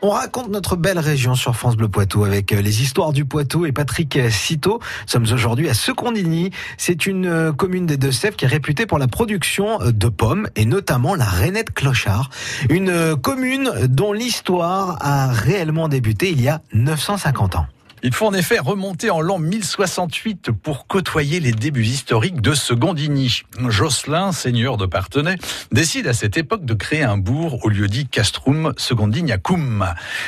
On raconte notre belle région sur France Bleu Poitou avec euh, les histoires du Poitou et Patrick Citeau. Nous sommes aujourd'hui à Secondigny. C'est une euh, commune des Deux-Sèvres qui est réputée pour la production euh, de pommes et notamment la rainette clochard. Une commune dont l'histoire a réellement débuté il y a 950 ans. Il faut en effet remonter en l'an 1068 pour côtoyer les débuts historiques de Secondigny. Jocelyn, seigneur de Partenay, décide à cette époque de créer un bourg au lieu dit Castrum Secondignacum.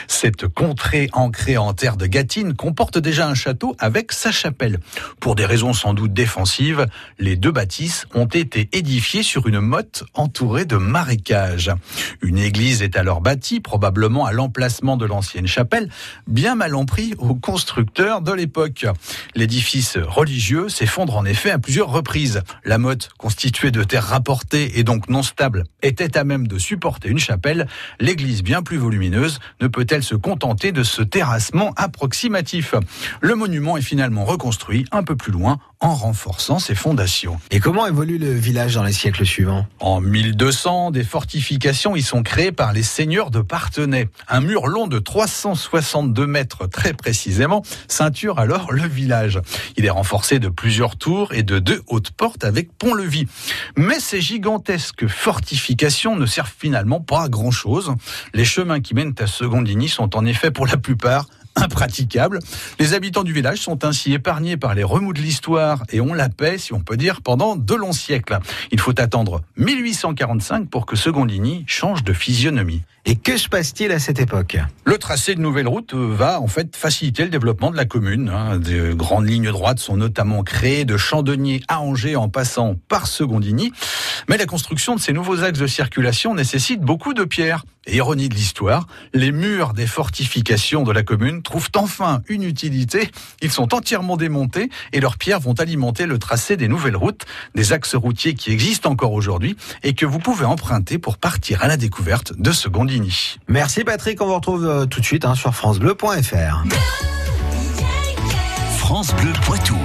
Cette contrée ancrée en terre de Gatine comporte déjà un château avec sa chapelle. Pour des raisons sans doute défensives, les deux bâtisses ont été édifiées sur une motte entourée de marécages. Une église est alors bâtie, probablement à l'emplacement de l'ancienne chapelle, bien mal en pris au constructeurs de l'époque. L'édifice religieux s'effondre en effet à plusieurs reprises. La motte, constituée de terres rapportées et donc non stable, était à même de supporter une chapelle. L'église, bien plus volumineuse, ne peut-elle se contenter de ce terrassement approximatif? Le monument est finalement reconstruit un peu plus loin en renforçant ses fondations. Et comment évolue le village dans les siècles suivants? En 1200, des fortifications y sont créées par les seigneurs de Partenay. Un mur long de 362 mètres très précisément ceinture alors le village. Il est renforcé de plusieurs tours et de deux hautes portes avec pont-levis. Mais ces gigantesques fortifications ne servent finalement pas à grand-chose. Les chemins qui mènent à Secondigny sont en effet pour la plupart impraticable. Les habitants du village sont ainsi épargnés par les remous de l'histoire et ont la paix, si on peut dire, pendant de longs siècles. Il faut attendre 1845 pour que Secondigny change de physionomie. Et que se passe-t-il à cette époque? Le tracé de nouvelles routes va en fait faciliter le développement de la commune. Hein. De grandes lignes droites sont notamment créées de Chandonnier à Angers en passant par Secondigny. Mais la construction de ces nouveaux axes de circulation nécessite beaucoup de pierres. Et ironie de l'histoire, les murs des fortifications de la commune trouvent enfin une utilité. Ils sont entièrement démontés et leurs pierres vont alimenter le tracé des nouvelles routes, des axes routiers qui existent encore aujourd'hui et que vous pouvez emprunter pour partir à la découverte de Secondigny. Merci Patrick, on vous retrouve euh, tout de suite hein, sur francebleu.fr. France Bleu Poitou.